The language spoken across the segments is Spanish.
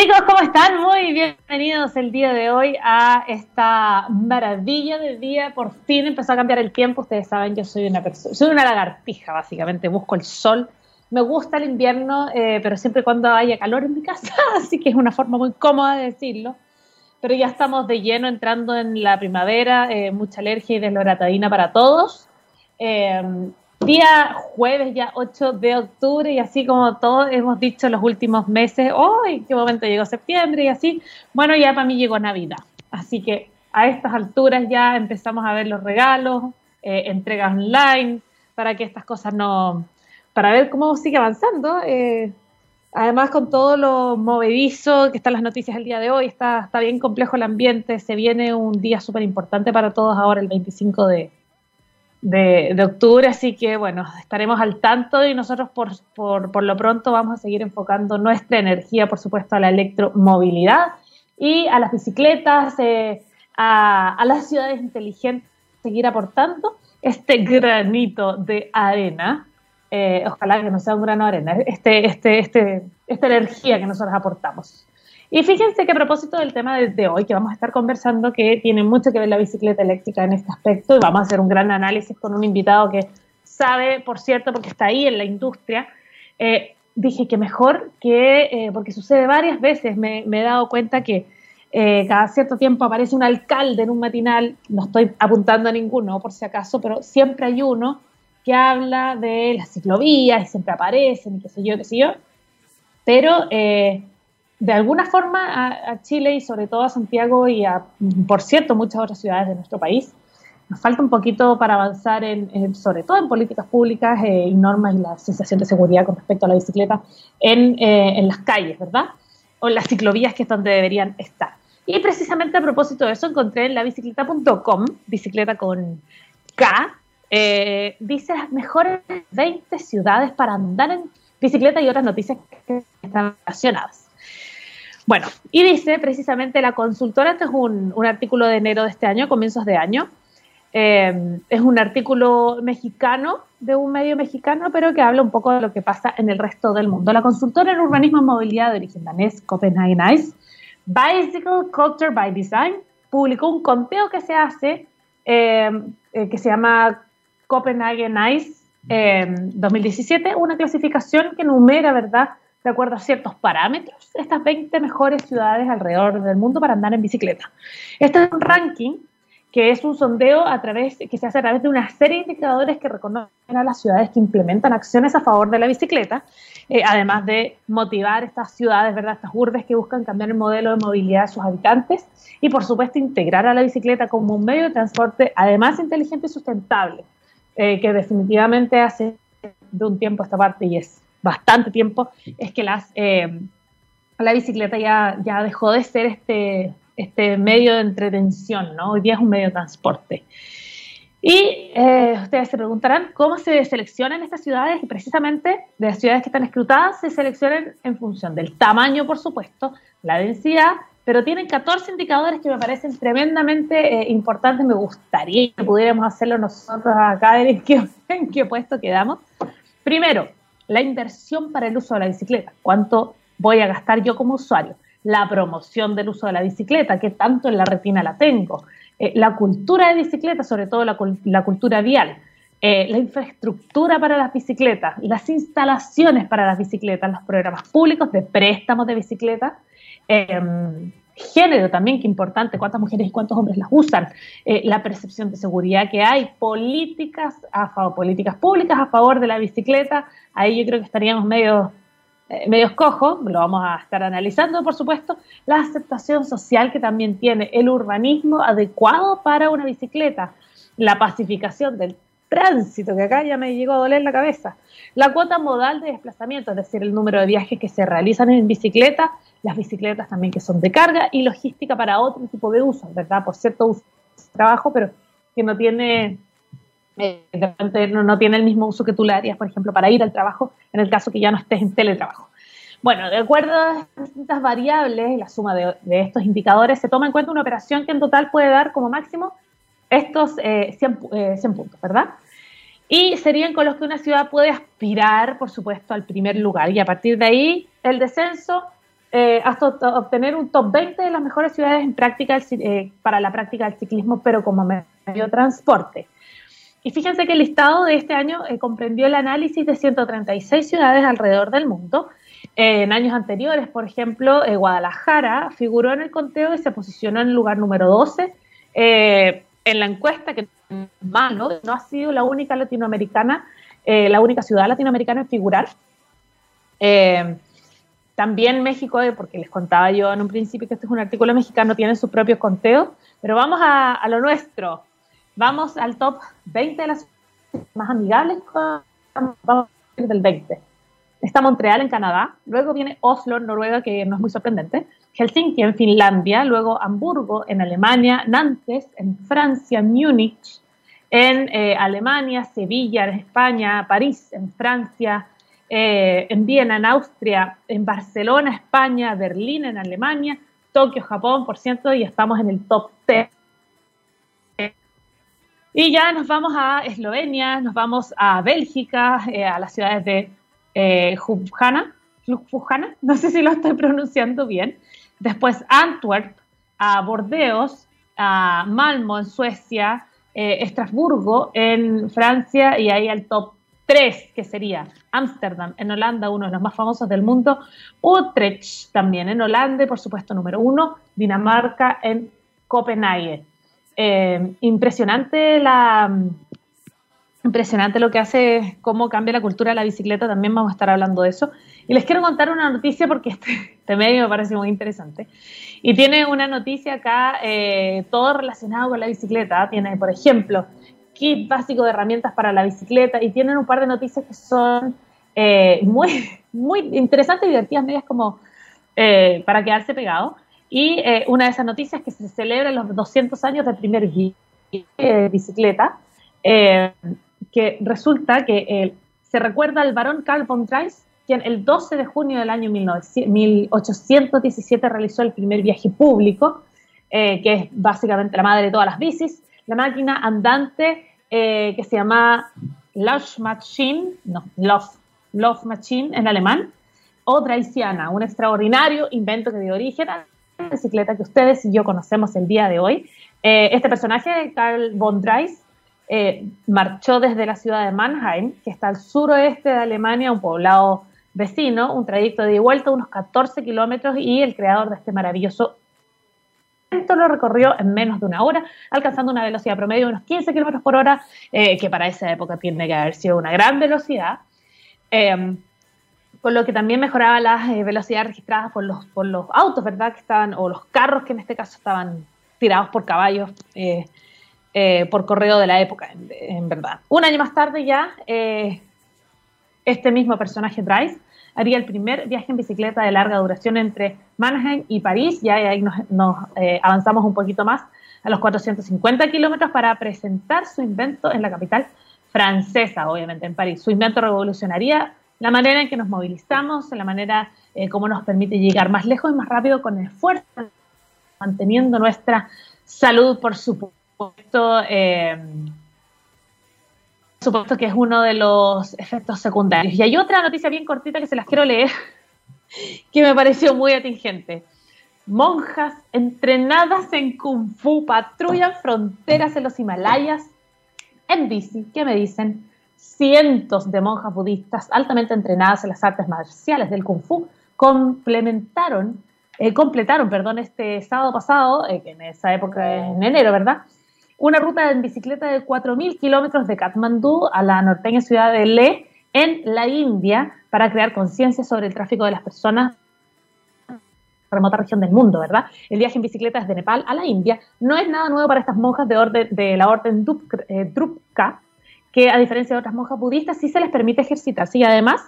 Chicos, ¿cómo están? Muy bienvenidos el día de hoy a esta maravilla de día. Por fin empezó a cambiar el tiempo. Ustedes saben, yo soy una persona, soy una lagartija, básicamente. Busco el sol. Me gusta el invierno, eh, pero siempre cuando haya calor en mi casa, así que es una forma muy cómoda de decirlo. Pero ya estamos de lleno entrando en la primavera, eh, mucha alergia y desloratadina para todos. Eh, día jueves ya 8 de octubre y así como todos hemos dicho los últimos meses, oh, ¿en qué momento llegó septiembre? Y así, bueno, ya para mí llegó Navidad. Así que a estas alturas ya empezamos a ver los regalos, eh, entregas online, para que estas cosas no, para ver cómo sigue avanzando. Eh, además, con todo lo movedizo que están las noticias el día de hoy, está, está bien complejo el ambiente, se viene un día súper importante para todos ahora, el 25 de, de, octubre, así que bueno, estaremos al tanto y nosotros por, por, lo pronto vamos a seguir enfocando nuestra energía, por supuesto, a la electromovilidad y a las bicicletas, eh, a, las ciudades inteligentes, seguir aportando este granito de arena. Eh, ojalá que no sea un grano de arena, este, este, este, esta energía que nosotros aportamos. Y fíjense que a propósito del tema de, hoy, que vamos a estar conversando, que tiene mucho que ver la bicicleta eléctrica en este aspecto, y vamos a hacer un gran análisis con un invitado que sabe, por cierto, porque está ahí en la industria, eh, dije que mejor que, eh, porque sucede varias veces, me, he dado cuenta que eh, cada cierto tiempo aparece un alcalde en un matinal, no estoy apuntando a ninguno por si acaso, pero siempre hay uno que habla de las ciclovías y siempre aparecen y qué sé yo, qué sé yo, pero de alguna forma a, Chile y sobre todo a Santiago y a, por cierto, muchas otras ciudades de nuestro país, nos falta un poquito para avanzar en, sobre todo en políticas públicas eh, y normas y la sensación de seguridad con respecto a la bicicleta en, eh, en las calles, ¿verdad? O en las ciclovías que es donde deberían estar. Y precisamente a propósito de eso encontré en la bicicleta.com, bicicleta con K, eh, dice las mejores 20 ciudades para andar en bicicleta y otras noticias que están relacionadas. Bueno, y dice precisamente la consultora, este es un, artículo de enero de este año, comienzos de año, eh, es un artículo mexicano, de un medio mexicano, pero que habla un poco de lo que pasa en el resto del mundo. La consultora en urbanismo y movilidad de origen danés, Copenhagen Ice, Bicycle Culture by Design, publicó un conteo que se hace, eh, eh, que se llama Copenhagen Ice 2017, una clasificación que numera, ¿verdad?, de acuerdo a ciertos parámetros, estas 20 mejores ciudades alrededor del mundo para andar en bicicleta. Este es un ranking que es un sondeo a través, que se hace a través de una serie de indicadores que reconocen a las ciudades que implementan acciones a favor de la bicicleta, eh, además de motivar estas ciudades, ¿verdad? estas urbes que buscan cambiar el modelo de movilidad de sus habitantes y, por supuesto, integrar a la bicicleta como un medio de transporte, además inteligente y sustentable, eh, que definitivamente hace de un tiempo esta parte y es bastante tiempo, es que las, eh, la bicicleta ya, dejó de ser este, este medio de entretención, ¿no? Hoy día es un medio de transporte. Y eh, ustedes se preguntarán cómo se seleccionan estas ciudades y precisamente de las ciudades que están escrutadas se seleccionan en función del tamaño, por supuesto, la densidad, pero tienen 14 indicadores que me parecen tremendamente eh, importantes. Me gustaría que pudiéramos hacerlo nosotros acá, en qué, en qué puesto quedamos. Primero, la inversión para el uso de la bicicleta, cuánto voy a gastar yo como usuario, la promoción del uso de la bicicleta, qué tanto en la retina la tengo, eh, la cultura de bicicleta, sobre todo la, cultura vial, eh, la infraestructura para las bicicletas, las instalaciones para las bicicletas, los programas públicos de préstamos de bicicleta, em, género también, que importante, cuántas mujeres y cuántos hombres las usan, eh, la percepción de seguridad que hay, políticas, a favor, políticas públicas a favor de la bicicleta, ahí yo creo que estaríamos medio, eh, medios cojos, lo vamos a estar analizando, por supuesto, la aceptación social que también tiene el urbanismo adecuado para una bicicleta, la pacificación del tránsito, que acá ya me llegó a doler la cabeza, la cuota modal de desplazamiento, es decir, el número de viajes que se realizan en bicicleta, las bicicletas también que son de carga y logística para otro tipo de uso, ¿verdad? Por cierto uso de trabajo, pero que no tiene, no, tiene el mismo uso que tú le harías, por ejemplo, para ir al trabajo, en el caso que ya no estés en teletrabajo. Bueno, de acuerdo a distintas variables, la suma de, estos indicadores, se toma en cuenta una operación que en total puede dar como máximo estos 100, eh, 100 eh, puntos, ¿verdad? Y serían con los que una ciudad puede aspirar, por supuesto, al primer lugar. Y a partir de ahí, el descenso eh, hasta obtener un top 20 de las mejores ciudades en práctica eh, para la práctica del ciclismo, pero como medio transporte. Y fíjense que el listado de este año eh, comprendió el análisis de 136 ciudades alrededor del mundo. en años anteriores, por ejemplo, Guadalajara figuró en el conteo y se posicionó en el lugar número 12 en la encuesta, que malo, no ha sido la única latinoamericana, la única ciudad latinoamericana en figurar. También México, eh, porque les contaba yo en un principio que este es un artículo mexicano, tiene sus propios conteos, pero vamos a, lo nuestro. Vamos al top 20 de las más amigables. Vamos del 20. Está Montreal en Canadá, luego viene Oslo Noruega, que no es muy sorprendente, Helsinki en Finlandia, luego Hamburgo en Alemania, Nantes en Francia, Múnich en eh, Alemania, Sevilla en España, París en Francia, eh, en Viena, en Austria, en Barcelona, España, Berlín, en Alemania, Tokio, Japón, por cierto, y estamos en el top 10. Y ya nos vamos a Eslovenia, nos vamos a Bélgica, eh, a las ciudades de Ljubljana, no sé si lo estoy pronunciando bien. Después Antwerp, a Bordeaux, a Malmo en Suecia, Estrasburgo en Francia y ahí al top tres, que sería Ámsterdam en Holanda, uno de los más famosos del mundo, Utrecht también en Holanda, y por supuesto número uno, Dinamarca en Copenhague. Eh, impresionante la impresionante lo que hace, cómo cambia la cultura de la bicicleta, también vamos a estar hablando de eso. Y les quiero contar una noticia porque este, este medio me parece muy interesante. Y tiene una noticia acá, eh, todo relacionado con la bicicleta. Tiene, por ejemplo, kit básico de herramientas para la bicicleta y tienen un par de noticias que son eh, muy, muy interesantes y divertidas, medias como eh, para quedarse pegado. Y eh, una de esas noticias es que se celebran los 200 años del primer de bicicleta, que resulta que se recuerda al varón Carl von Dreis, quien el 12 de junio del año 1817 realizó el primer viaje público, que es básicamente la madre de todas las bicis, la máquina andante eh, que se llama Love Machine, no, Love, Love Machine en alemán, o Dreisiana, un extraordinario invento que dio origen a la bicicleta que ustedes y yo conocemos el día de hoy. Eh, este personaje, Carl von Dreis, eh, marchó desde la ciudad de Mannheim, que está al suroeste de Alemania, un poblado vecino, un trayecto de vuelta de unos 14 kilómetros y el creador de este maravilloso lo recorrió en menos de una hora, alcanzando una velocidad promedio de unos 15 kilómetros por hora, eh, que para esa época tiene que haber sido una gran velocidad. Eh, con lo que también mejoraba las eh, velocidades registradas por los, por los autos, ¿verdad? Que estaban, o los carros que en este caso estaban tirados por caballos por correo de la época, en, verdad. Un año más tarde ya, este mismo personaje Bryce haría el primer viaje en bicicleta de larga duración entre Mannheim y París, ya ahí nos, eh, avanzamos un poquito más a los 450 kilómetros para presentar su invento en la capital francesa, obviamente en París. Su invento revolucionaría la manera en que nos movilizamos, la manera eh, como nos permite llegar más lejos y más rápido con esfuerzo, manteniendo nuestra salud, por supuesto. Eh, supuesto que es uno de los efectos secundarios. Y hay otra noticia bien cortita que se las quiero leer, que me pareció muy atingente. Monjas entrenadas en Kung Fu patrullan fronteras en los Himalayas en bici. ¿Qué me dicen? Cientos de monjas budistas altamente entrenadas en las artes marciales del Kung Fu complementaron, eh, completaron, perdón, este sábado pasado, eh, en esa época en enero, ¿verdad? Una ruta en bicicleta de 4.000 kilómetros de Katmandú a la norteña ciudad de Leh, en la India, para crear conciencia sobre el tráfico de las personas remota región del mundo, ¿verdad? El viaje en bicicleta desde Nepal a la India no es nada nuevo para estas monjas de, orden, de la orden eh, Drupka, que a diferencia de otras monjas budistas sí se les permite ejercitarse y además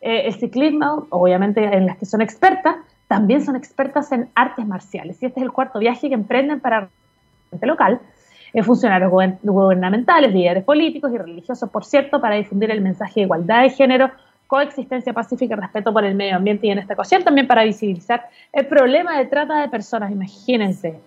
eh, el ciclismo, obviamente en las que son expertas, también son expertas en artes marciales y este es el cuarto viaje que emprenden para el local funcionarios gubernamentales, líderes políticos y religiosos, por cierto, para difundir el mensaje de igualdad de género, coexistencia pacífica y respeto por el medio ambiente y en esta ocasión también para visibilizar el problema de trata de personas. Imagínense,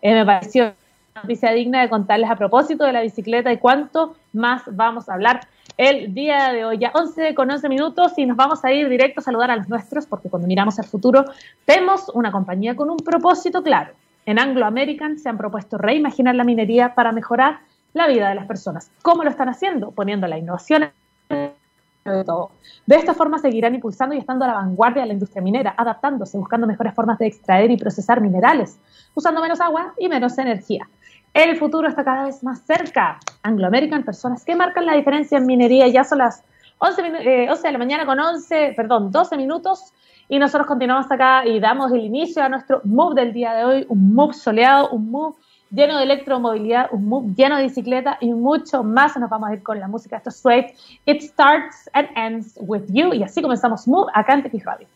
eh, me pareció una noticia digna de contarles a propósito de la bicicleta y cuánto más vamos a hablar el día de hoy. Ya 11 con 11 minutos y nos vamos a ir directo a saludar a los nuestros porque cuando miramos al futuro vemos una compañía con un propósito claro. En Anglo American se han propuesto reimaginar la minería para mejorar la vida de las personas. ¿Cómo lo están haciendo? Poniendo la innovación de todo. De esta forma seguirán impulsando y estando a la vanguardia de la industria minera, adaptándose, buscando mejores formas de extraer y procesar minerales, usando menos agua y menos energía. El futuro está cada vez más cerca. Anglo American, personas que marcan la diferencia en minería. Ya son las 11, eh, de la mañana con 11, perdón, 12 minutos. Y nosotros continuamos acá y damos el inicio a nuestro move del día de hoy, un move soleado, un move lleno de electromovilidad, un move lleno de bicicleta y mucho más. Nos vamos a ir con la música. Esto es. It starts and ends with you. Y así comenzamos Move acá en Tequis Radio.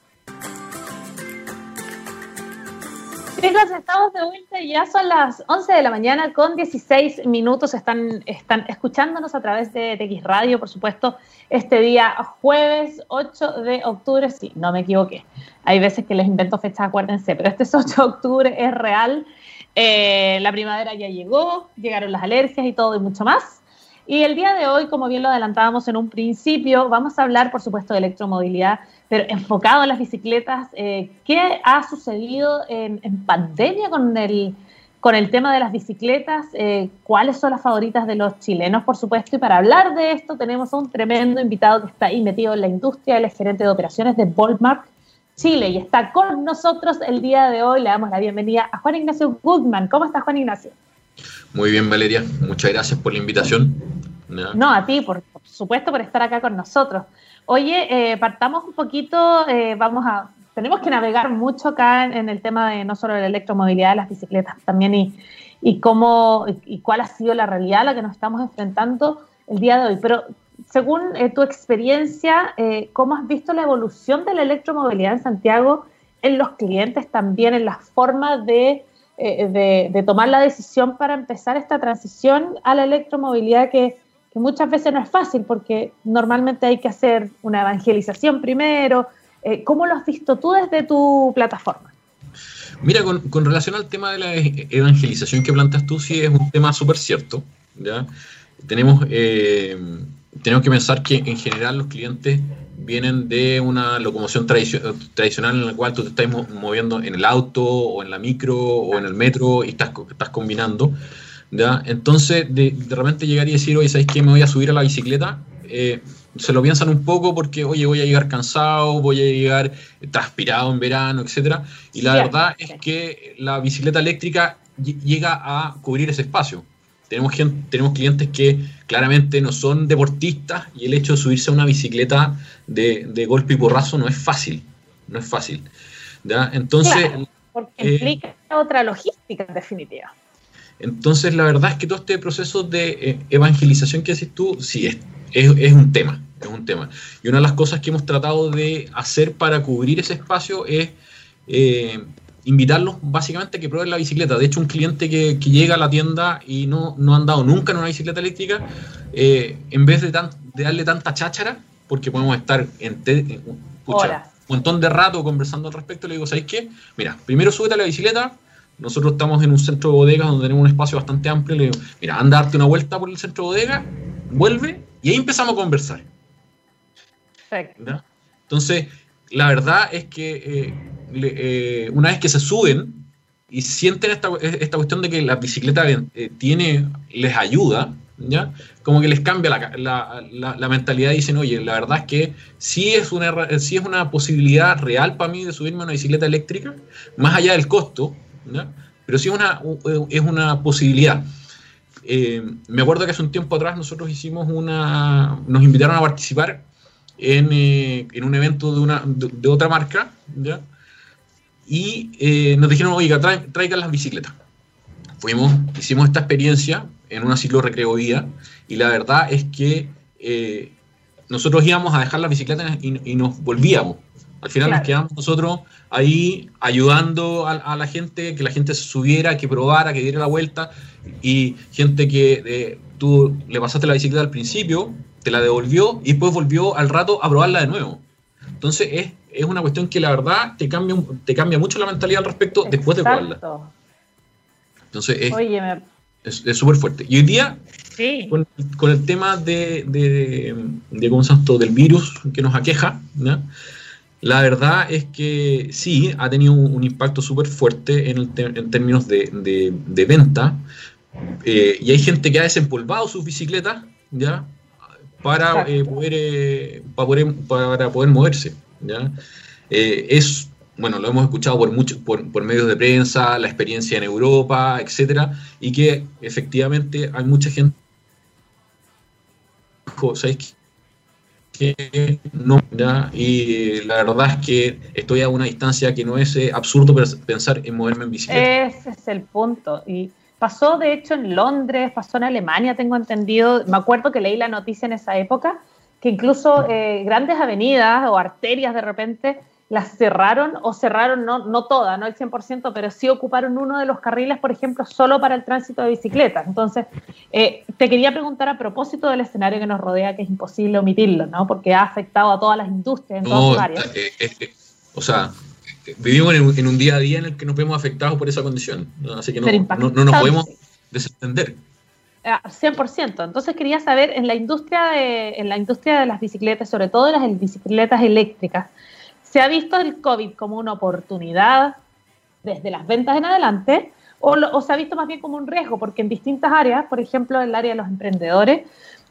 Chicos, estamos de vuelta ya son las 11 de la mañana con 16 minutos. Están, están escuchándonos a través de TX Radio, por supuesto, este día jueves 8 de octubre. Sí, no me equivoqué. Hay veces que les invento fechas, acuérdense, pero este es 8 de octubre, es real. Eh, la primavera ya llegó, llegaron las alergias y todo y mucho más. Y el día de hoy, como bien lo adelantábamos en un principio, vamos a hablar, por supuesto, de electromovilidad, pero enfocado en las bicicletas. Eh, ¿Qué ha sucedido en, pandemia con el, con el tema de las bicicletas? Eh, ¿Cuáles son las favoritas de los chilenos, por supuesto? Y para hablar de esto tenemos a un tremendo invitado que está ahí metido en la industria, es gerente de operaciones de Volmark Chile y está con nosotros el día de hoy. Le damos la bienvenida a Juan Ignacio Goodman. ¿Cómo estás, Juan Ignacio? Muy bien, Valeria. Muchas gracias por la invitación. No, a ti, por, supuesto, por estar acá con nosotros. Oye, eh, partamos un poquito, eh, vamos a, tenemos que navegar mucho acá en, el tema de no solo la electromovilidad, las bicicletas también y, y cómo y cuál ha sido la realidad a la que nos estamos enfrentando el día de hoy. Pero según eh, tu experiencia, ¿cómo has visto la evolución de la electromovilidad en Santiago en los clientes también, en la forma eh, de, tomar la decisión para empezar esta transición a la electromovilidad que, muchas veces no es fácil porque normalmente hay que hacer una evangelización primero? ¿Cómo lo has visto tú desde tu plataforma? Mira, con, relación al tema de la evangelización que planteas tú, sí es un tema súper cierto. ¿ya? Tenemos tenemos que pensar que en general los clientes vienen de una locomoción tradicional en la cual tú te estás moviendo en el auto o en la micro o en el metro y estás, estás combinando. ¿ya? Entonces, de, repente llegar y decir, oye, ¿sabes qué? Me voy a subir a la bicicleta. Eh, se lo piensan un poco porque, oye, voy a llegar cansado, voy a llegar transpirado en verano, etc. Y la verdad es que la bicicleta eléctrica llega a cubrir ese espacio. Tenemos, gente, tenemos clientes que claramente no son deportistas y el hecho de subirse a una bicicleta de, golpe y porrazo no es fácil. No es fácil. Entonces. porque eh, implica otra logística en definitiva. Entonces, la verdad es que todo este proceso de eh, evangelización que haces tú, sí, es, es, un tema. Es un tema. Y una de las cosas que hemos tratado de hacer para cubrir ese espacio es eh, invitarlos básicamente a que prueben la bicicleta. De hecho, un cliente que, llega a la tienda y no, no ha andado nunca en una bicicleta eléctrica, eh, en vez de, darle tanta cháchara, porque podemos estar en, un montón de rato conversando al respecto, le digo, ¿sabéis qué? Mira, primero súbete a la bicicleta, nosotros estamos en un centro de bodegas donde tenemos un espacio bastante amplio, le digo, mira, anda a darte una vuelta por el centro de bodega, vuelve, y ahí empezamos a conversar. Perfecto. Entonces, la verdad es que eh, eh, una vez que se suben y sienten esta, esta cuestión de que la bicicleta eh, tiene, les ayuda, ¿ya? Como que les cambia la, la, mentalidad y dicen, oye, la verdad es que sí es, una, sí es una posibilidad real para mí de subirme a una bicicleta eléctrica, más allá del costo, ¿ya? pero sí es una, es una posibilidad. me acuerdo que hace un tiempo atrás nosotros hicimos una, nos invitaron a participar en, en un evento de, una, de, otra marca, ¿ya? Y eh, nos dijeron, oiga, traigan las bicicletas. Fuimos, hicimos esta experiencia en una ciclo recreo vía y la verdad es que eh, nosotros íbamos a dejar las bicicletas y, nos volvíamos. Al final nos quedamos nosotros ahí ayudando a, la gente, que la gente se subiera, que probara, que diera la vuelta y gente que eh, tú le pasaste la bicicleta al principio, te la devolvió y después volvió al rato a probarla de nuevo. Entonces es es una cuestión que la verdad te cambia, te cambia mucho la mentalidad al respecto después de probarla. Entonces Oye, Es súper fuerte. Y hoy día, con, el tema de, de, de ¿cómo del virus que nos aqueja, la verdad es que sí, ha tenido un, impacto súper fuerte en, en, términos de, de venta. Eh, y hay gente que ha desempolvado sus bicicletas, ¿ya? Para, eh, poder, eh, para, poder, para poder moverse, ¿ya? es bueno, lo hemos escuchado por, mucho, por, medios de prensa, la experiencia en Europa, etcétera, y que efectivamente hay mucha gente ¿sabes que no, y la verdad es que estoy a una distancia que no es eh, absurdo pensar en moverme en bicicleta. Ese es el punto. Y pasó, de hecho, en Londres, pasó en Alemania, tengo entendido. Me acuerdo que leí la noticia en esa época, que incluso eh, grandes avenidas o arterias de repente las cerraron o cerraron, no, no todas, no el 100%, pero sí ocuparon uno de los carriles, por ejemplo, solo para el tránsito de bicicletas. Entonces, eh, te quería preguntar a propósito del escenario que nos rodea, que es imposible omitirlo, ¿no? Porque ha afectado a todas las industrias en todas áreas. Eh, eh, o sea, vivimos en un, día a día en el que nos vemos afectados por esa condición, así que no, no, nos podemos desentender. 100%. Ah, Entonces quería saber, en la industria de, en la industria de las bicicletas, sobre todo las bicicletas eléctricas, ¿Se ha visto el COVID como una oportunidad desde las ventas en adelante o, se ha visto más bien como un riesgo? Porque en distintas áreas, por ejemplo, en el área de los emprendedores,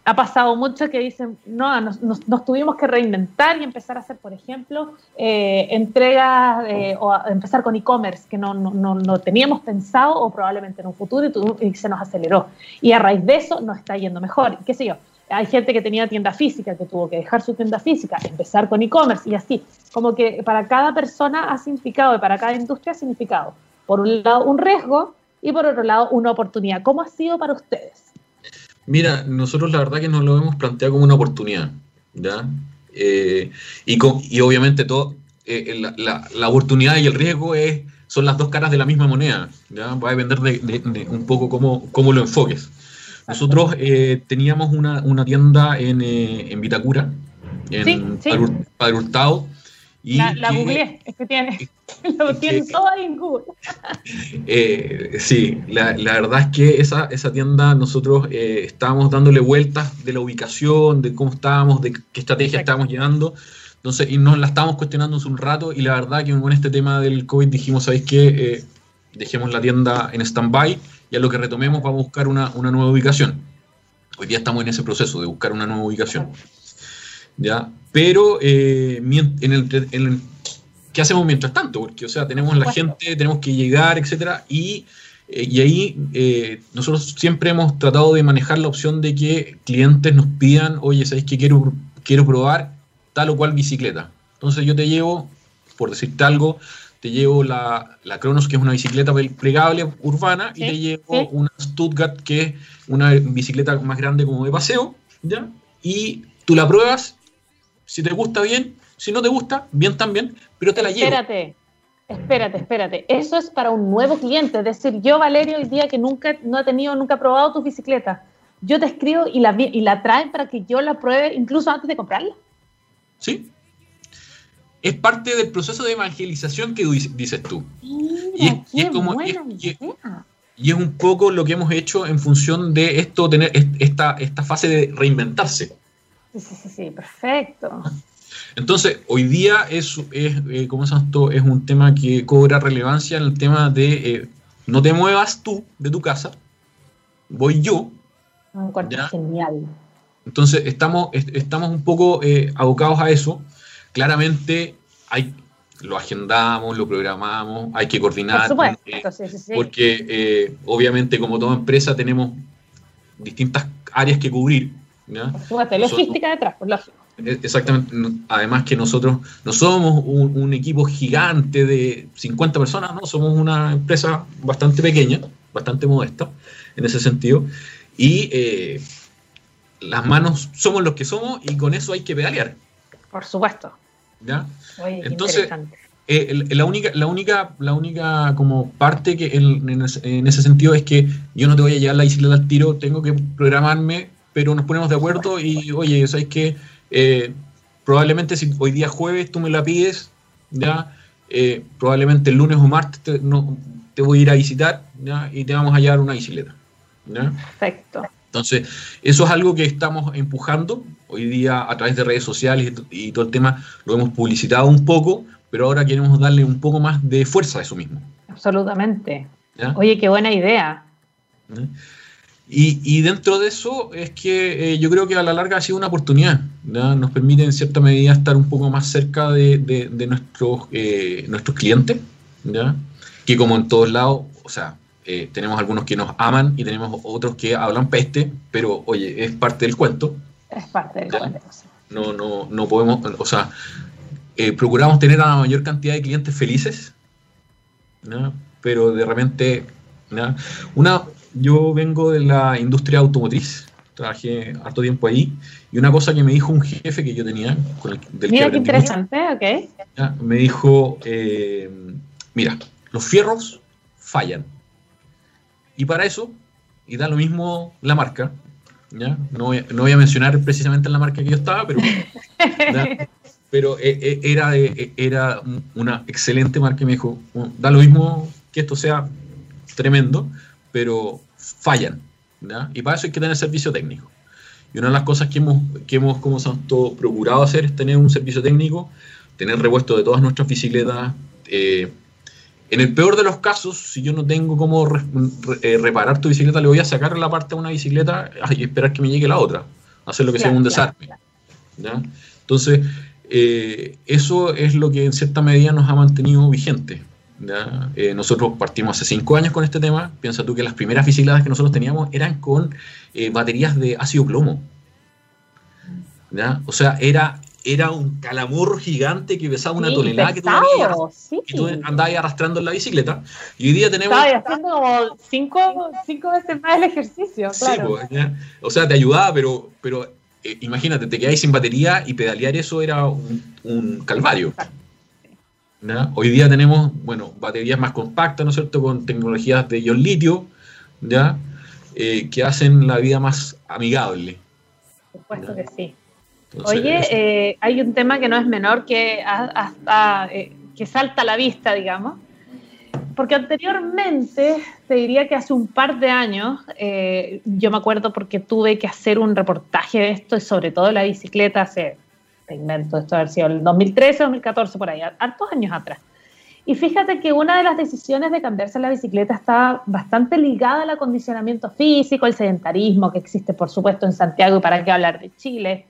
ha pasado mucho que dicen, no, nos, tuvimos que reinventar y empezar a hacer, por ejemplo, eh, entregas o empezar con e-commerce que no, no, teníamos pensado o probablemente en un futuro y, y, se nos aceleró. Y a raíz de eso nos está yendo mejor. ¿Qué sé yo? hay gente que tenía tienda física, que tuvo que dejar su tienda física, empezar con e-commerce y así. Como que para cada persona ha significado y para cada industria ha significado, por un lado, un riesgo y por otro lado, una oportunidad. ¿Cómo ha sido para ustedes? Mira, nosotros la verdad que nos lo hemos planteado como una oportunidad, ¿ya? Eh, y, y, obviamente todo, eh, la, la, oportunidad y el riesgo es, son las dos caras de la misma moneda, ¿ya? Va a depender de, un poco cómo, cómo lo enfoques. Nosotros eh, teníamos una, una tienda en, eh, en Vitacura, en sí, Padre, Hurtado. Y la, la googleé, es que tiene, lo tiene todo ahí en Google. Eh, sí, la, la, verdad es que esa, esa tienda nosotros eh, estábamos dándole vueltas de la ubicación, de cómo estábamos, de qué estrategia estábamos llevando. Entonces, y nos la estábamos cuestionando hace un rato y la verdad que con este tema del COVID dijimos, ¿sabéis qué? dejemos la tienda en stand-by y a lo que retomemos vamos a buscar una, nueva ubicación. Hoy día estamos en ese proceso de buscar una nueva ubicación. ¿ya? Pero eh, en, el, ¿qué hacemos mientras tanto? Porque, o sea, tenemos la gente, tenemos que llegar, etcétera, y, eh, y ahí eh, nosotros siempre hemos tratado de manejar la opción de que clientes nos pidan, oye, ¿sabéis que quiero, quiero probar tal o cual bicicleta? Entonces yo te llevo, por decirte algo, te llevo la, la Cronos, que es una bicicleta plegable urbana, y te llevo una Stuttgart, que es una bicicleta más grande como de paseo, ¿ya? Y tú la pruebas, si te gusta bien, si no te gusta, bien también, pero te la llevo. Espérate, espérate, espérate. Eso es para un nuevo cliente, es decir, yo, Valerio, el día que nunca, no he tenido, nunca he probado tu bicicleta, yo te escribo y la, y la traen para que yo la pruebe incluso antes de comprarla. Sí, es parte del proceso de evangelización que dices tú. y, es, como, y, es un poco lo que hemos hecho en función de esto, tener esta, esta fase de reinventarse. Sí, sí, sí, perfecto. Entonces, hoy día es, es, eh, como es, esto, es un tema que cobra relevancia en el tema de eh, no te muevas tú de tu casa, voy yo. Un genial. Entonces, estamos, estamos un poco eh, abocados a eso claramente hay, lo agendamos, lo programamos, hay que coordinar. Porque eh, obviamente como toda empresa tenemos distintas áreas que cubrir. Logística detrás, por lógico. E, exactamente, además que nosotros no somos un, equipo gigante de 50 personas, no, somos una empresa bastante pequeña, bastante modesta en ese sentido, y eh, las manos somos los que somos y con eso hay que pedalear. Por supuesto. ¿Ya? Entonces, eh, la, única, la, única, la única como parte que en, ese sentido es que yo no te voy a llevar la bicicleta al tiro, tengo que programarme, pero nos ponemos de acuerdo y, oye, ¿sabes que eh, probablemente si hoy día jueves tú me la pides, ya eh, probablemente el lunes o martes te, no, te voy a ir a visitar ¿ya? y te vamos a llevar una bicicleta. Perfecto. Entonces, eso es algo que estamos empujando. Hoy día a través de redes sociales y, todo el tema lo hemos publicitado un poco, pero ahora queremos darle un poco más de fuerza a eso mismo. Absolutamente. Oye, qué buena idea. Y, dentro de eso es que eh, yo creo que a la larga ha sido una oportunidad. Nos permite en cierta medida estar un poco más cerca de, nuestros, eh, nuestros clientes, que como en todos lados, o sea, eh, tenemos algunos que nos aman y tenemos otros que hablan peste, pero oye, es parte del cuento. Es parte del cuento. No, no, no podemos, o sea, eh, procuramos tener a la mayor cantidad de clientes felices, pero de repente, una, yo vengo de la industria automotriz, trabajé harto tiempo ahí, y una cosa que me dijo un jefe que yo tenía, con el, del Mira qué interesante, ok. Me dijo, eh, mira, los fierros fallan y para eso, y da lo mismo la marca, ¿ya? No, voy, no voy a mencionar precisamente la marca que yo estaba, pero, pero eh, eh, era, era una excelente marca y me dijo, da lo mismo que esto sea tremendo, pero fallan. ¿ya? Y para eso hay que tener servicio técnico. Y una de las cosas que hemos, que hemos como Santo procurado hacer es tener un servicio técnico, tener repuesto de todas nuestras bicicletas, eh, en el peor de los casos, si yo no tengo cómo eh, reparar tu bicicleta, le voy a sacar la parte de una bicicleta y esperar que me llegue la otra. Hacer lo que sea un desarme. Entonces, eh, eso es lo que en cierta medida nos ha mantenido vigente. Eh, nosotros partimos hace cinco años con este tema. Piensa tú que las primeras bicicletas que nosotros teníamos eran con baterías de ácido plomo. O sea, era era un calamorro gigante que pesaba una tonelada que tú y tú andabas arrastrando en la bicicleta. Y hoy día tenemos. Estaba haciendo como cinco, cinco, veces más el ejercicio. Claro. Sí, pues, o sea, te ayudaba, pero, pero eh, imagínate, te quedáis sin batería y pedalear eso era un, calvario. Hoy día tenemos, bueno, baterías más compactas, ¿no es cierto?, con tecnologías de ion litio, ¿ya? Eh, que hacen la vida más amigable. Por supuesto que sí. Oye, eh, hay un tema que no es menor que hasta eh, que salta a la vista, digamos, porque anteriormente, te diría que hace un par de años, eh, yo me acuerdo porque tuve que hacer un reportaje de esto y sobre todo la bicicleta hace, te invento, esto haber sido el 2013, 2014, por ahí, hartos años atrás. Y fíjate que una de las decisiones de cambiarse la bicicleta está bastante ligada al acondicionamiento físico, el sedentarismo que existe, por supuesto, en Santiago y para qué hablar de Chile,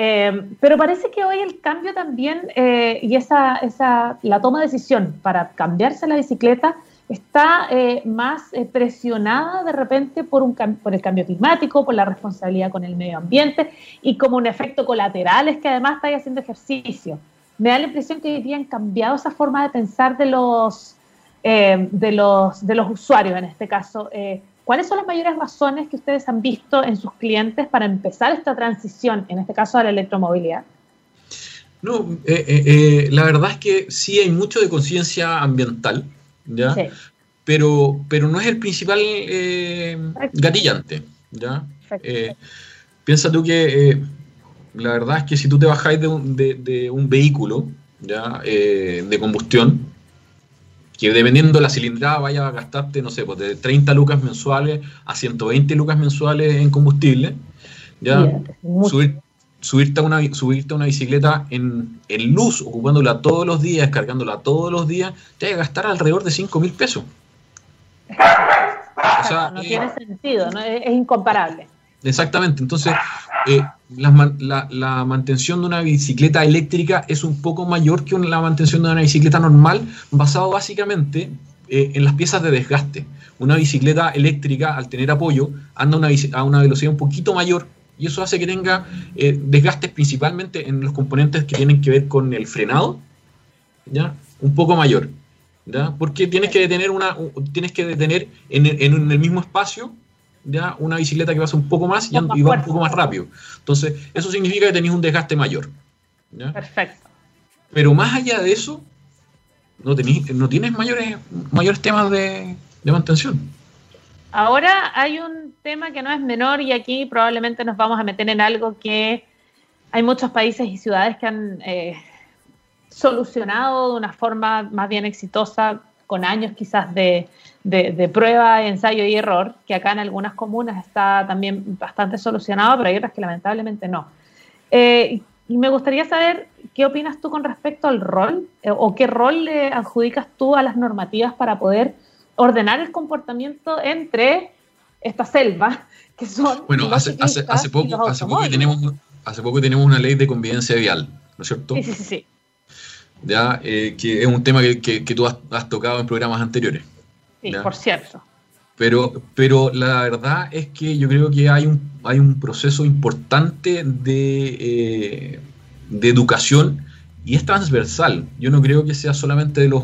eh, pero parece que hoy el cambio también eh, y esa, esa, la toma de decisión para cambiarse la bicicleta está eh, más presionada de repente por, un, por el cambio climático, por la responsabilidad con el medio ambiente y como un efecto colateral es que además estáis haciendo ejercicio. Me da la impresión que hoy día han cambiado esa forma de pensar de los, de los, de los usuarios en este caso. ¿Cuáles son las mayores razones que ustedes han visto en sus clientes para empezar esta transición, en este caso a la electromovilidad? No, eh, eh, eh, la verdad es que sí hay mucho de conciencia ambiental, ¿ya? Pero, pero no es el principal gatillante, ¿ya? piensa tú que la verdad es que si tú te bajáis de un, de un vehículo, ¿ya? de combustión, que dependiendo de la cilindrada vaya a gastarte, no sé, pues de 30 lucas mensuales a 120 lucas mensuales en combustible, ya subirte, a una, subirte a una bicicleta en, luz, ocupándola todos los días, cargándola todos los días, te va a gastar alrededor de 5 mil pesos. no tiene sentido, ¿no? es incomparable. Exactamente, entonces eh, la, mantención de una bicicleta eléctrica es un poco mayor que la mantención de una bicicleta normal, basado básicamente eh, en las piezas de desgaste. Una bicicleta eléctrica, al tener apoyo, anda a una velocidad un poquito mayor y eso hace que tenga eh, desgastes principalmente en los componentes que tienen que ver con el frenado, ¿ya? un poco mayor. ¿ya? Porque tienes que detener, una, tienes que detener en el mismo espacio ya una bicicleta que va un poco más y, va un poco más rápido. Entonces, eso significa que tenéis un desgaste mayor. Perfecto. Pero más allá de eso, no, no tienes mayores, mayores temas de, mantención. Ahora hay un tema que no es menor y aquí probablemente nos vamos a meter en algo que hay muchos países y ciudades que han eh, solucionado de una forma más bien exitosa con años quizás de, de, prueba, ensayo y error, que acá en algunas comunas está también bastante solucionado, pero hay otras que lamentablemente no. Eh, y me gustaría saber qué opinas tú con respecto al rol eh, o qué rol le adjudicas tú a las normativas para poder ordenar el comportamiento entre esta selva, que son... Bueno, hace, hace, hace, poco, hace, poco tenemos, hace poco tenemos una ley de convivencia vial, ¿no es cierto? Sí, sí, sí. Ya, eh, que es un tema que, que, tú has, has, tocado en programas anteriores. Sí, por cierto. Pero, pero la verdad es que yo creo que hay un, hay un proceso importante de, eh, de educación y es transversal. Yo no creo que sea solamente de los,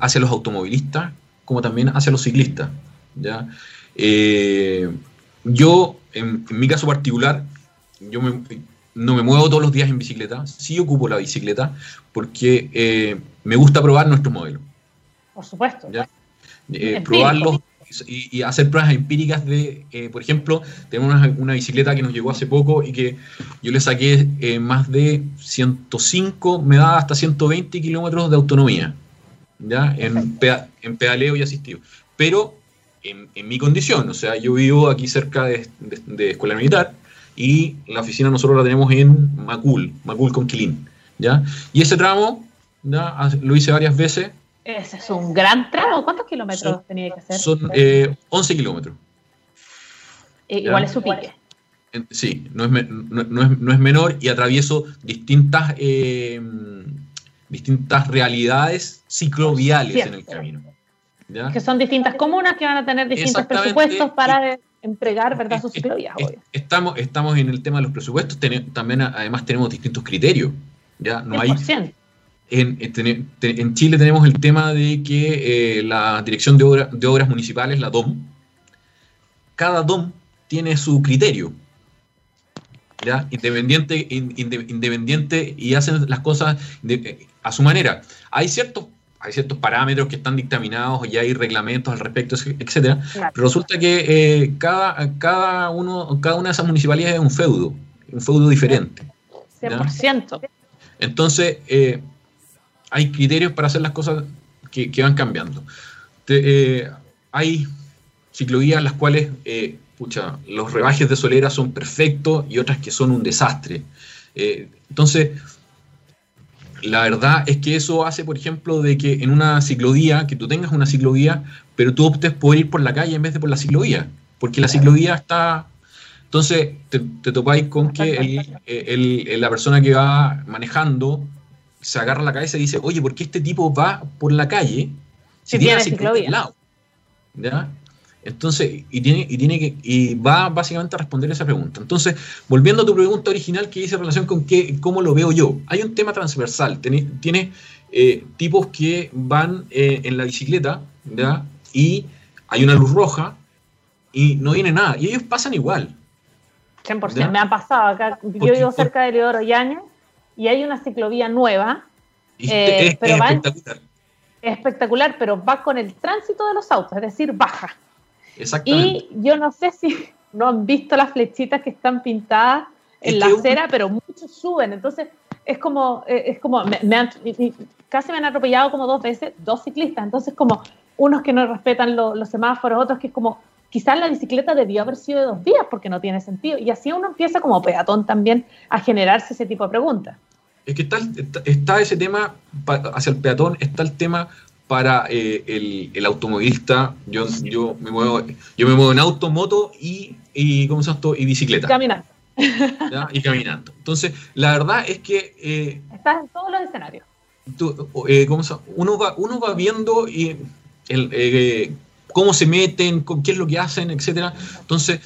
hacia los automovilistas, como también hacia los ciclistas. ¿ya? Eh, yo, en, mi caso particular, yo no me muevo todos los días en bicicleta, sí ocupo la bicicleta porque eh, me gusta probar nuestro modelo. Por supuesto. probarlos y, hacer pruebas empíricas de, eh, por ejemplo, tenemos una, bicicleta que nos llegó hace poco y que yo le saqué eh, más de 105, me da hasta 120 kilómetros de autonomía, ¿ya? En, en, pedaleo y asistido. Pero en, mi condición, o sea, yo vivo aquí cerca de, Escuela Militar y la oficina nosotros la tenemos en Macul, Macul con Quilín, ¿ya? Y ese tramo, ¿ya? Lo hice varias veces ese es un gran tramo. ¿Cuántos kilómetros tenía que hacer? Son eh, 11 kilómetros. Eh, igual es su pique. Sí, no es, no, es, menor y atravieso distintas, eh, distintas realidades cicloviales en el camino. Que son distintas comunas que van a tener distintos presupuestos para entregar ¿verdad? sus ciclovías. Estamos, estamos en el tema de los presupuestos, también además tenemos distintos criterios. ¿ya? No hay, en, Chile tenemos el tema de que eh, la Dirección de, de, Obras Municipales, la DOM, cada DOM tiene su criterio, ¿ya? Independiente, independiente y hacen las cosas a su manera. Hay ciertos, hay ciertos parámetros que están dictaminados y hay reglamentos al respecto, etcétera, pero resulta que eh, cada, cada, uno, cada una de esas municipalidades es un feudo, un feudo diferente. 100%. Entonces, eh, hay criterios para hacer las cosas que, van cambiando. Eh, hay ciclovías en las cuales, pucha, los rebajes de solera son perfectos y otras que son un desastre. Entonces, la verdad es que eso hace, por ejemplo, de que en una ciclovía, que tú tengas una ciclovía, pero tú optes por ir por la calle en vez de por la ciclovía, porque la ciclovía está... Entonces, te, topáis con que la persona que va manejando se agarra la cabeza y dice, oye, ¿por qué este tipo va por la calle si, tiene ciclovía al lado? ¿Ya? Entonces, y tiene, y tiene que, y va básicamente a responder esa pregunta. Entonces, volviendo a tu pregunta original que dice relación con qué, cómo lo veo yo, hay un tema transversal. Tiene, eh, tipos que van eh, en la bicicleta, ¿ya? Y hay una luz roja y no viene nada. Y ellos pasan igual. 100%, me ha pasado acá. Yo vivo cerca de Leodoro Yañez y hay una ciclovía nueva. Eh, es, pero espectacular. espectacular, pero va con el tránsito de los autos, es decir, baja. Exactamente. Y yo no sé si no han visto las flechitas que están pintadas en la acera, pero muchos suben. Entonces, es como, eh, es como casi me han atropellado como dos veces, dos ciclistas. Entonces, como unos que no respetan los semáforos, otros que es como, quizás la bicicleta debió haber sido de dos vías porque no tiene sentido. Y así uno empieza como peatón también a generarse ese tipo de preguntas es que está, está, ese tema hacia el peatón, está el tema para eh, el, automovilista. Yo, yo, me muevo, yo me muevo en auto, moto y, y, ¿cómo se llama y bicicleta. Caminando. Y caminando. Entonces, la verdad es que... Eh, Estás en todos los escenarios. Eh, ¿cómo se uno, va, uno va viendo y el, cómo se meten, qué es lo que hacen, etcétera. Entonces,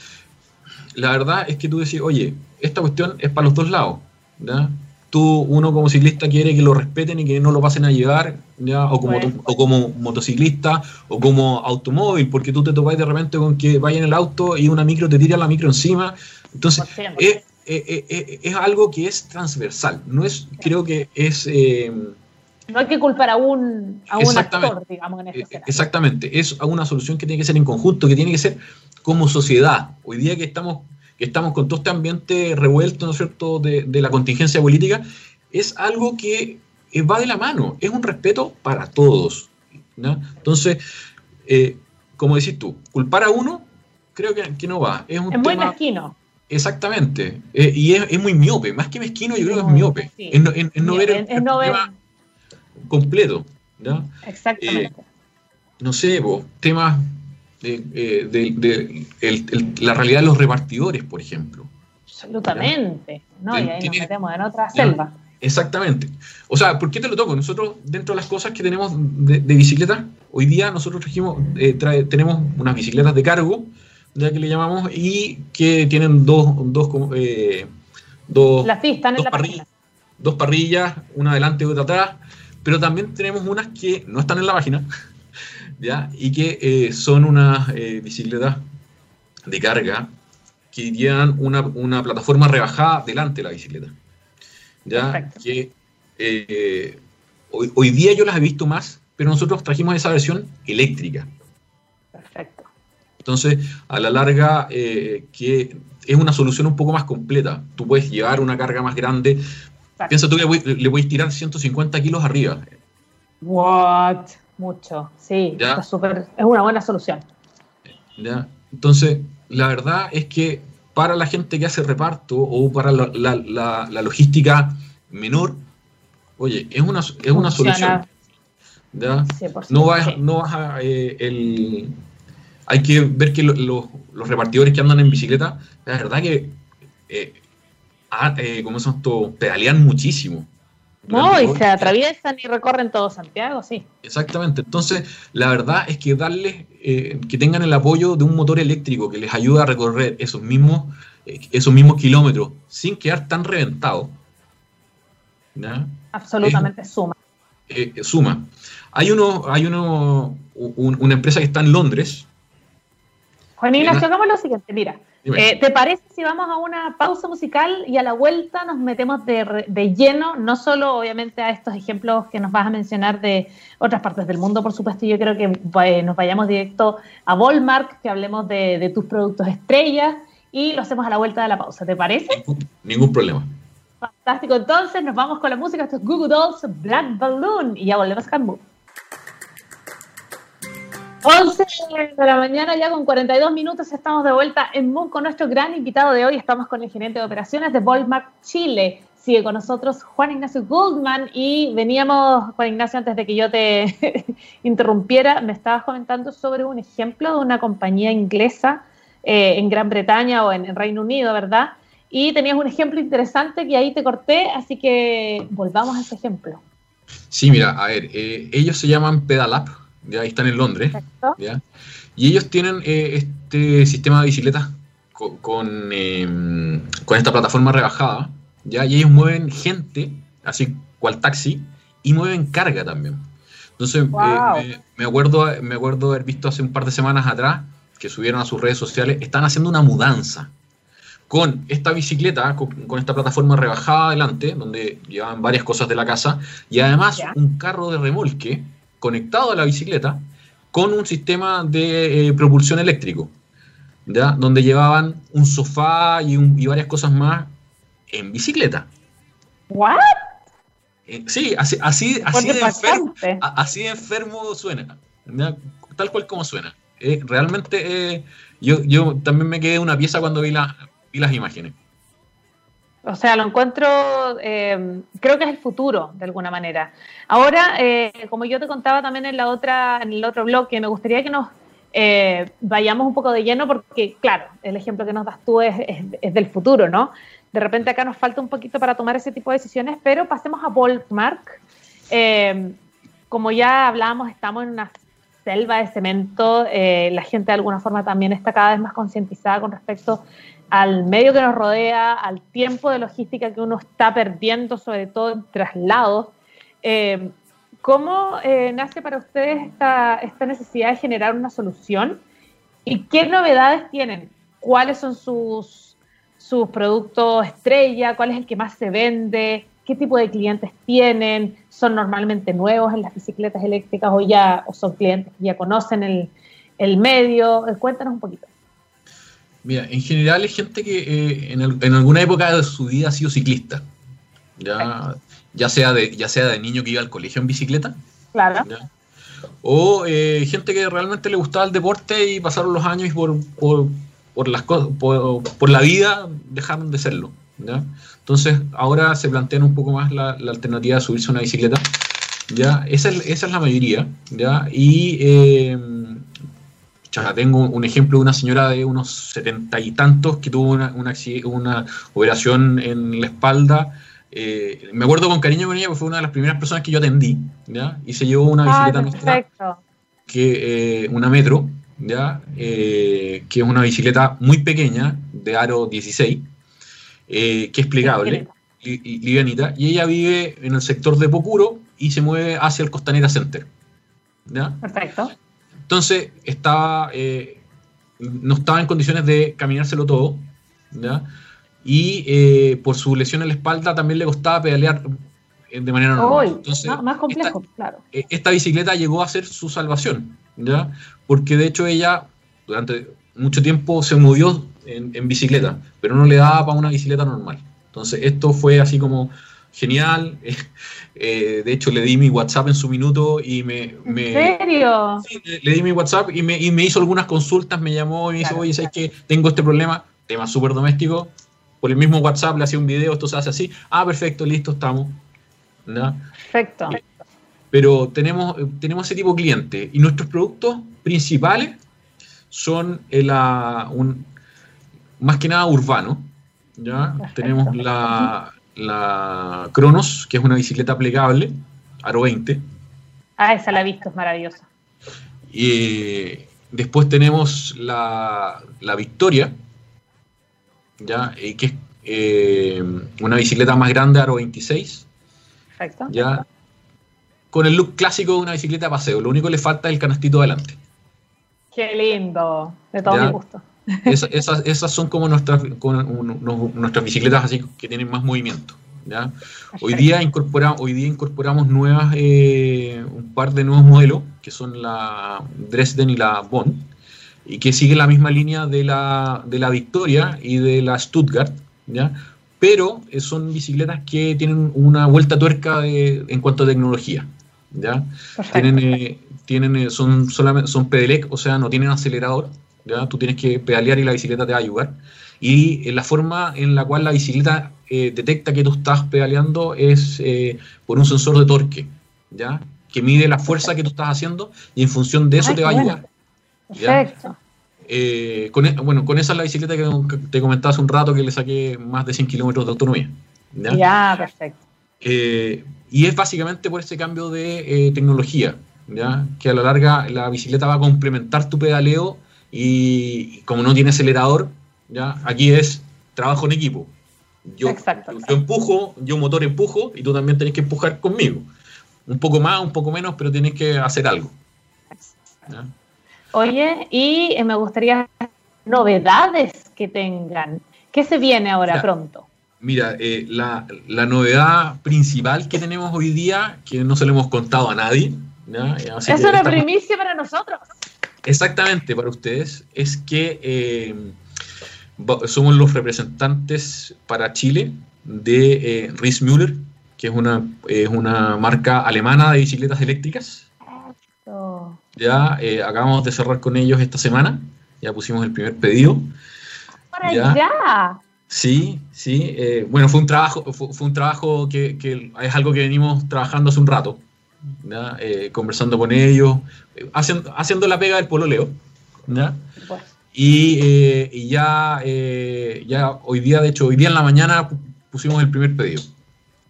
la verdad es que tú decís, oye, esta cuestión es para los dos lados. ¿ya? Tú, uno como ciclista quiere que lo respeten y que no lo pasen a llevar, ¿ya? O, como, o como motociclista o como automóvil, porque tú te topáis de repente con que vaya en el auto y una micro te tira la micro encima. Entonces, es, es, algo que es transversal, no es, creo que es... Eh, no hay que culpar a un, a un actor, digamos, en este eh, Exactamente, es una solución que tiene que ser en conjunto, que tiene que ser como sociedad. Hoy día que estamos estamos con todo este ambiente revuelto, ¿no es cierto?, de, la contingencia política, es algo que eh, va de la mano, es un respeto para todos. Entonces, eh, como decís tú, culpar a uno, creo que, no va. Es, un muy mezquino. Exactamente. Eh, y es, muy miope. Más que mezquino, yo creo que es miope. Es, no, ver el, completo. Exactamente. Eh, no sé, temas de, la realidad de los repartidores, por ejemplo. Absolutamente. ¿no? Y ahí nos metemos en otra selva. Exactamente. O sea, ¿por qué te lo toco? Nosotros, dentro de las cosas que tenemos de, bicicleta, hoy día nosotros trajimos, eh, tenemos unas bicicletas de cargo, ya que le llamamos, y que tienen dos, dos, eh, dos, parrillas, dos parrillas, una adelante y otra atrás, pero también tenemos unas que no están en la página, ¿ya? y que eh, son unas bicicletas de carga que llevan una, una plataforma rebajada delante de la bicicleta ya que eh, hoy, día yo las he visto más, pero nosotros trajimos esa versión eléctrica. Perfecto. Entonces, a la larga, eh, que es una solución un poco más completa. Tú puedes llevar una carga más grande. Piensa tú que le puedes tirar 150 kilos arriba. What? Mucho, sí. Es, es una buena solución. ¿Ya? Entonces, la verdad es que para la gente que hace reparto o para la, logística menor, oye, es una, es una solución. No vas, no vas a... Eh, el, hay que ver que los repartidores que andan en bicicleta, la verdad que, eh, ah, eh, como son todos, pedalean muchísimo. No, y se atraviesan y recorren todo Santiago, sí. Exactamente. Entonces, la verdad es que darles, eh, que tengan el apoyo de un motor eléctrico que les ayude a recorrer esos mismos, eh, esos mismos kilómetros sin quedar tan reventados. Absolutamente suma. Eh, suma. Hay uno, hay uno, una empresa que está en Londres. Juan Ignacio, hagamos lo siguiente, mira. Eh, ¿Te parece si vamos a una pausa musical y a la vuelta nos metemos de, lleno, no solo obviamente a estos ejemplos que nos vas a mencionar de otras partes del mundo, por supuesto, yo creo que eh, nos vayamos directo a Volmark, que hablemos de, tus productos estrellas y lo hacemos a la vuelta de la pausa, ¿te parece? Ningún, problema. Fantástico, entonces nos vamos con la música, esto es Google Dolls Black Balloon y ya volvemos a Canbu. 11 de la mañana, ya con 42 minutos, estamos de vuelta en Moon con nuestro gran invitado de hoy. Estamos con el gerente de operaciones de Volmark Chile. Sigue con nosotros Juan Ignacio Goldman y veníamos, Juan Ignacio, antes de que yo te interrumpiera, me estabas comentando sobre un ejemplo de una compañía inglesa eh, en Gran Bretaña o en, Reino Unido, ¿verdad? Y tenías un ejemplo interesante que ahí te corté, así que volvamos a ese ejemplo. Sí, mira, a ver, eh, ellos se llaman Pedalap ya están en Londres, y ellos tienen eh, este sistema de bicicletas con, em, con, esta plataforma rebajada, ¿ya? y ellos mueven gente, así cual taxi, y mueven carga también. Entonces, eh, me, acuerdo, me acuerdo haber visto hace un par de semanas atrás que subieron a sus redes sociales, están haciendo una mudanza con esta bicicleta, con, esta plataforma rebajada adelante, donde llevan varias cosas de la casa, y además un carro de remolque conectado a la bicicleta con un sistema de eh, propulsión eléctrico, ¿ya? donde llevaban un sofá y, varias cosas más en bicicleta. ¿What? Eh, sí, así, así, así, de enfermo, así, de enfermo, suena, tal cual como suena. Eh, realmente yo, yo también me quedé una pieza cuando vi, vi las imágenes. O sea, lo encuentro, eh, creo que es el futuro, de alguna manera. Ahora, eh, como yo te contaba también en, la otra, en el otro bloque, me gustaría que nos eh, vayamos un poco de lleno porque, claro, el ejemplo que nos das tú es, del futuro, ¿no? De repente acá nos falta un poquito para tomar ese tipo de decisiones, pero pasemos a Volkmark. como ya hablábamos, estamos en una selva de cemento, la gente de alguna forma también está cada vez más concientizada con respecto al medio que nos rodea, al tiempo de logística que uno está perdiendo, sobre todo en traslados. Eh, ¿Cómo eh, nace para ustedes esta, necesidad de generar una solución? ¿Y qué novedades tienen? ¿Cuáles son sus, productos estrella? ¿Cuál es el que más se vende? ¿Qué tipo de clientes tienen? ¿Son normalmente nuevos en las bicicletas eléctricas o ya son clientes que ya conocen el, el medio? Cuéntanos un poquito. Mira, en general es gente que eh, en, alguna época de su vida ha sido ciclista. Ya, ya, sea de, ya sea de niño que iba al colegio en bicicleta. Claro. o eh, gente que realmente le gustaba el deporte y pasaron los años y por, por, por las por, por, la vida dejaron de serlo. ¿ya? Entonces ahora se plantean un poco más la, la alternativa de subirse a una bicicleta. ¿ya? Esa, es, esa es la mayoría. ¿ya? Y eh, tengo un ejemplo de una señora de unos setenta y tantos que tuvo una, una, una operación en la espalda. Eh, me acuerdo con cariño con ella porque fue una de las primeras personas que yo atendí, ¿ya? Y se llevó una bicicleta ah, nuestra, que, eh, una metro, ¿ya? Eh, que es una bicicleta muy pequeña, de aro 16, que es plegable, livianita, y ella vive en el sector de Pocuro y se mueve hacia el Costanera Center. ¿ya? Perfecto. Entonces, estaba, eh, no estaba en condiciones de caminárselo todo, ¿ya? Y eh, por su lesión en la espalda también le costaba pedalear eh, de manera normal. Entonces, más complejo, claro. Esta bicicleta llegó a ser su salvación, ¿ya? Porque de hecho ella durante mucho tiempo se movió en, en bicicleta, pero no le daba para una bicicleta normal. Entonces, esto fue así como genial. Eh, de hecho, le di mi WhatsApp en su minuto y me... me ¿En serio? le, di mi WhatsApp y me, y me, hizo algunas consultas, me llamó y me dijo, oye, ¿sabes qué? Tengo este problema, tema súper doméstico. Por el mismo WhatsApp le hacía un video, esto se hace así. Ah, perfecto, listo, estamos. Perfecto. Eh, pero tenemos, tenemos ese tipo de cliente y nuestros productos principales son la, un, más que nada urbano. ¿ya? Tenemos la, la Cronos, que es una bicicleta plegable, aro 20. Ah, esa la he visto, es maravillosa. Y después tenemos la, la Victoria, ¿ya? que es eh, una bicicleta más grande, aro 26. Perfecto. ¿ya? Con el look clásico de una bicicleta de paseo. Lo único que le falta es el canastito adelante. Qué lindo, de todo mi gusto. Esas, esas, son como nuestras, nuestras bicicletas así que tienen más movimiento. ¿ya? Hoy, día incorporamos, hoy día incorporamos nuevas, eh, un par de nuevos modelos, que son la Dresden y la Bonn, y que siguen la misma línea de la, de la Victoria y de la Stuttgart, ¿ya? pero eh, son bicicletas que tienen una vuelta tuerca en cuanto a tecnología. ¿ya? Tienen, eh, tienen, son, solamente, son pedelec, o sea, no tienen acelerador, Tú tienes que pedalear y la bicicleta te va a ayudar. Y eh, la forma en la cual la bicicleta eh, detecta que tú estás pedaleando es eh, por un sensor de torque, ¿ya? Que mide la fuerza que tú estás haciendo y en función de eso te va a ayudar. Perfecto. con, e, bueno, con esa es la bicicleta que te comentaba hace un rato que le saqué más de 100 kilómetros de autonomía. Ya, perfecto. y es básicamente por ese cambio de tecnología, ¿ya? que a la larga la bicicleta va a complementar tu pedaleo y como no tiene acelerador, ¿ya? aquí es trabajo en equipo. Yo, yo empujo, yo motor empujo y tú también tenés que empujar conmigo. Un poco más, un poco menos, pero tienes que hacer algo. Oye, y eh, me gustaría novedades que tengan. ¿Qué se viene ahora pronto? Mira, eh, la, la, novedad principal que tenemos hoy día, que no se lo hemos contado a nadie. es una primicia para nosotros. Exactamente, para ustedes, es que eh, somos los representantes para Chile de eh, Müller, que es una, es una marca alemana de bicicletas eléctricas. Ya eh, acabamos de cerrar con ellos esta semana, ya pusimos el primer pedido. ¡Para ya! Sí, sí. Eh, bueno, fue un trabajo, fue, un trabajo que, que, es algo que venimos trabajando hace un rato. Eh, conversando con ellos, eh, haciendo, haciendo la pega del pololeo. ¿ya? Y, eh, y, ya, ya hoy día, de hecho, hoy día en la mañana pusimos el primer pedido.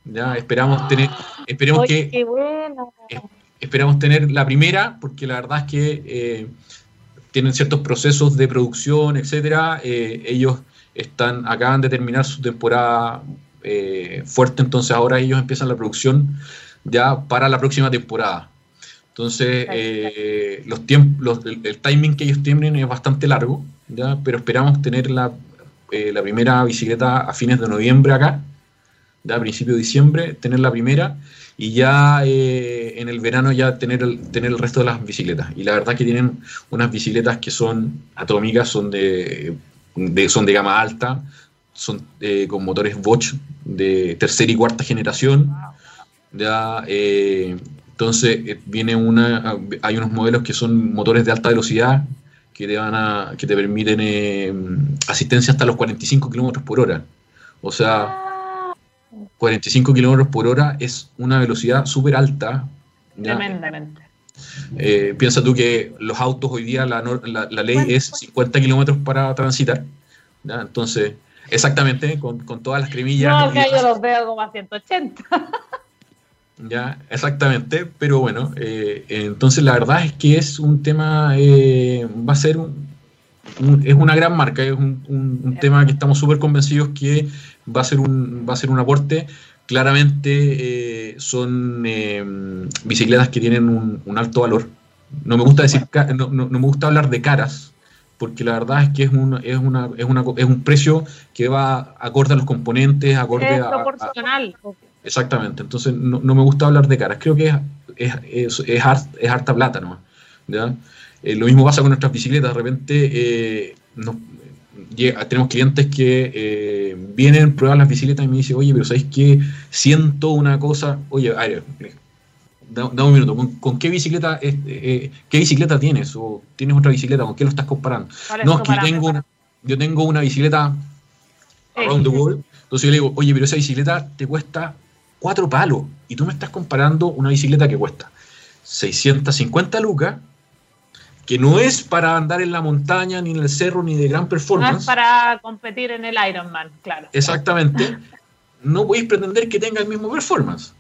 Ya esperamos tener, esperemos que esperamos tener la primera, porque la verdad es que tienen ciertos procesos de producción, etcétera. ellos están, acaban de terminar su temporada fuerte, entonces ahora ellos empiezan la producción ya para la próxima temporada. Entonces, eh, los tiempos, el, timing que ellos tienen es bastante largo, ¿ya? pero esperamos tener la, eh, la, primera bicicleta a fines de noviembre acá, ¿ya? a principios de diciembre, tener la primera y ya eh, en el verano ya tener el, tener el resto de las bicicletas. Y la verdad que tienen unas bicicletas que son atómicas, son de, son de gama alta, son con motores Bosch de tercera y cuarta generación ya eh, Entonces, eh, viene una, hay unos modelos que son motores de alta velocidad que te, van a, que te permiten eh, asistencia hasta los 45 kilómetros por hora. O sea, 45 kilómetros por hora es una velocidad súper alta. Tremendamente. Eh, piensa tú que los autos hoy día, la, la, ley es 50 kilómetros para transitar. Entonces, exactamente, con, con, todas las cremillas. No, que yo los veo como a 180. Ya, exactamente, pero bueno, eh, entonces la verdad es que es un tema, eh, va a ser, es una gran marca, es un, un, tema que estamos súper convencidos que va a ser un, va a ser un aporte. Claramente eh, son bicicletas que tienen un, alto valor. No me gusta decir, no, no, me gusta hablar de caras, porque la verdad es que es, un, es, una, es, una, es un precio que va acorde a los componentes, acorde es proporcional. a, Exactamente, entonces no, me gusta hablar de caras, creo que es, es, es, harta plata ¿no? ¿ya? Eh, lo mismo pasa con nuestras bicicletas, de repente eh, tenemos clientes que eh, vienen, prueban las bicicletas y me dicen, oye, pero ¿sabéis qué? Siento una cosa, oye, a ver, da, un minuto, ¿con, qué bicicleta qué bicicleta tienes? ¿O tienes otra bicicleta? ¿Con qué lo estás comparando? No, es que yo tengo, una, yo tengo una bicicleta around the world, entonces yo le digo, oye, pero esa bicicleta te cuesta cuatro palos. Y tú me estás comparando una bicicleta que cuesta 650 lucas, que no es para andar en la montaña, ni en el cerro, ni de gran performance. No es para competir en el Ironman, claro. Exactamente. no podéis pretender que tenga el mismo performance.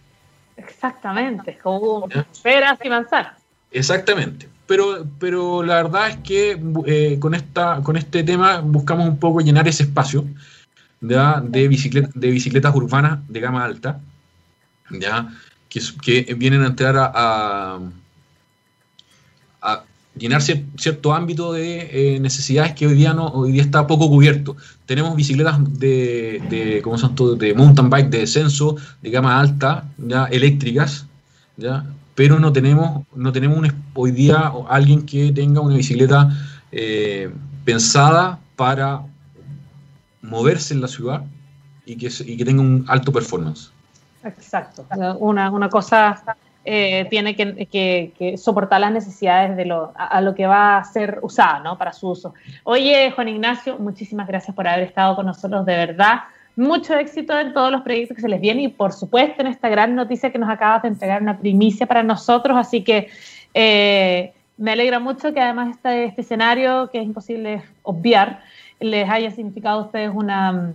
Exactamente, como peras y manzanas. Exactamente. Pero, pero la verdad es que eh, con, esta, con este tema buscamos un poco llenar ese espacio de, de bicicletas urbanas de gama alta ¿ya? Que, vienen a entrar a, a, llenar cierto ámbito de eh, necesidades que hoy día no hoy día está poco cubierto. Tenemos bicicletas de, de ¿cómo son de mountain bike de descenso, de gama alta, ya eléctricas, ya, pero no tenemos no tenemos hoy día alguien que tenga una bicicleta eh, pensada para moverse en la ciudad y que, y que tenga un alto performance. Exacto. Una, una cosa eh, tiene que, soportar las necesidades de lo, a, lo que va a ser usada, ¿no? Para su uso. Oye, Juan Ignacio, muchísimas gracias por haber estado con nosotros, de verdad. Mucho éxito en todos los proyectos que se les vienen y, por supuesto, en esta gran noticia que nos acabas de entregar, una primicia para nosotros. Así que eh, me alegra mucho que además este, este escenario, que es imposible obviar, les haya significado a ustedes una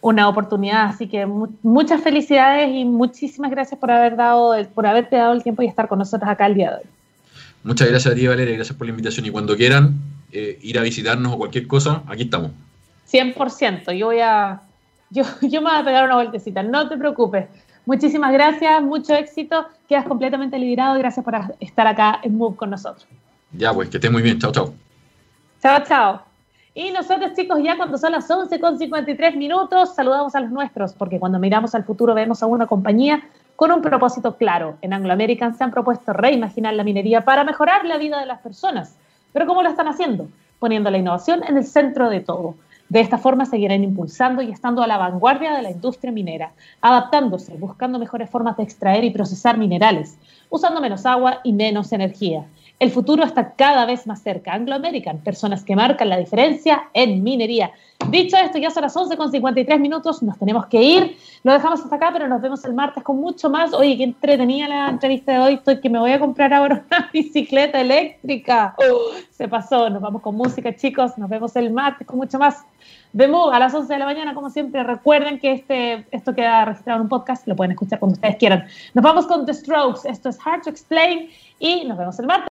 una oportunidad. Así que muchas felicidades y muchísimas gracias por haber dado, por haberte dado el tiempo y estar con nosotros acá el día de hoy. Muchas gracias a ti, Valeria, gracias por la invitación. Y cuando quieran eh, ir a visitarnos o cualquier cosa, aquí estamos. 100%, yo voy a, yo, yo me voy a pegar una vueltecita, no te preocupes. Muchísimas gracias, mucho éxito, quedas completamente liberado y gracias por estar acá en Move con nosotros. Ya, pues, que estés muy bien, chao, chao. Chao, chao. Y nosotros, chicos, ya cuando son las 11 con 53 minutos, saludamos a los nuestros, porque cuando miramos al futuro vemos a una compañía con un propósito claro. En Anglo American se han propuesto reimaginar la minería para mejorar la vida de las personas. Pero ¿cómo lo están haciendo? Poniendo la innovación en el centro de todo. De esta forma seguirán impulsando y estando a la vanguardia de la industria minera, adaptándose, buscando mejores formas de extraer y procesar minerales, usando menos agua y menos energía el futuro está cada vez más cerca. Anglo American, personas que marcan la diferencia en minería. Dicho esto, ya son las 11 con 53 minutos, nos tenemos que ir. Lo dejamos hasta acá, pero nos vemos el martes con mucho más. Oye, qué entretenida la entrevista de hoy. Estoy que me voy a comprar ahora una bicicleta eléctrica. Oh, se pasó, nos vamos con música, chicos. Nos vemos el martes con mucho más. Vemos a las 11 de la mañana, como siempre. Recuerden que este, esto queda registrado en un podcast, lo pueden escuchar cuando ustedes quieran. Nos vamos con The Strokes. Esto es Hard to Explain y nos vemos el martes.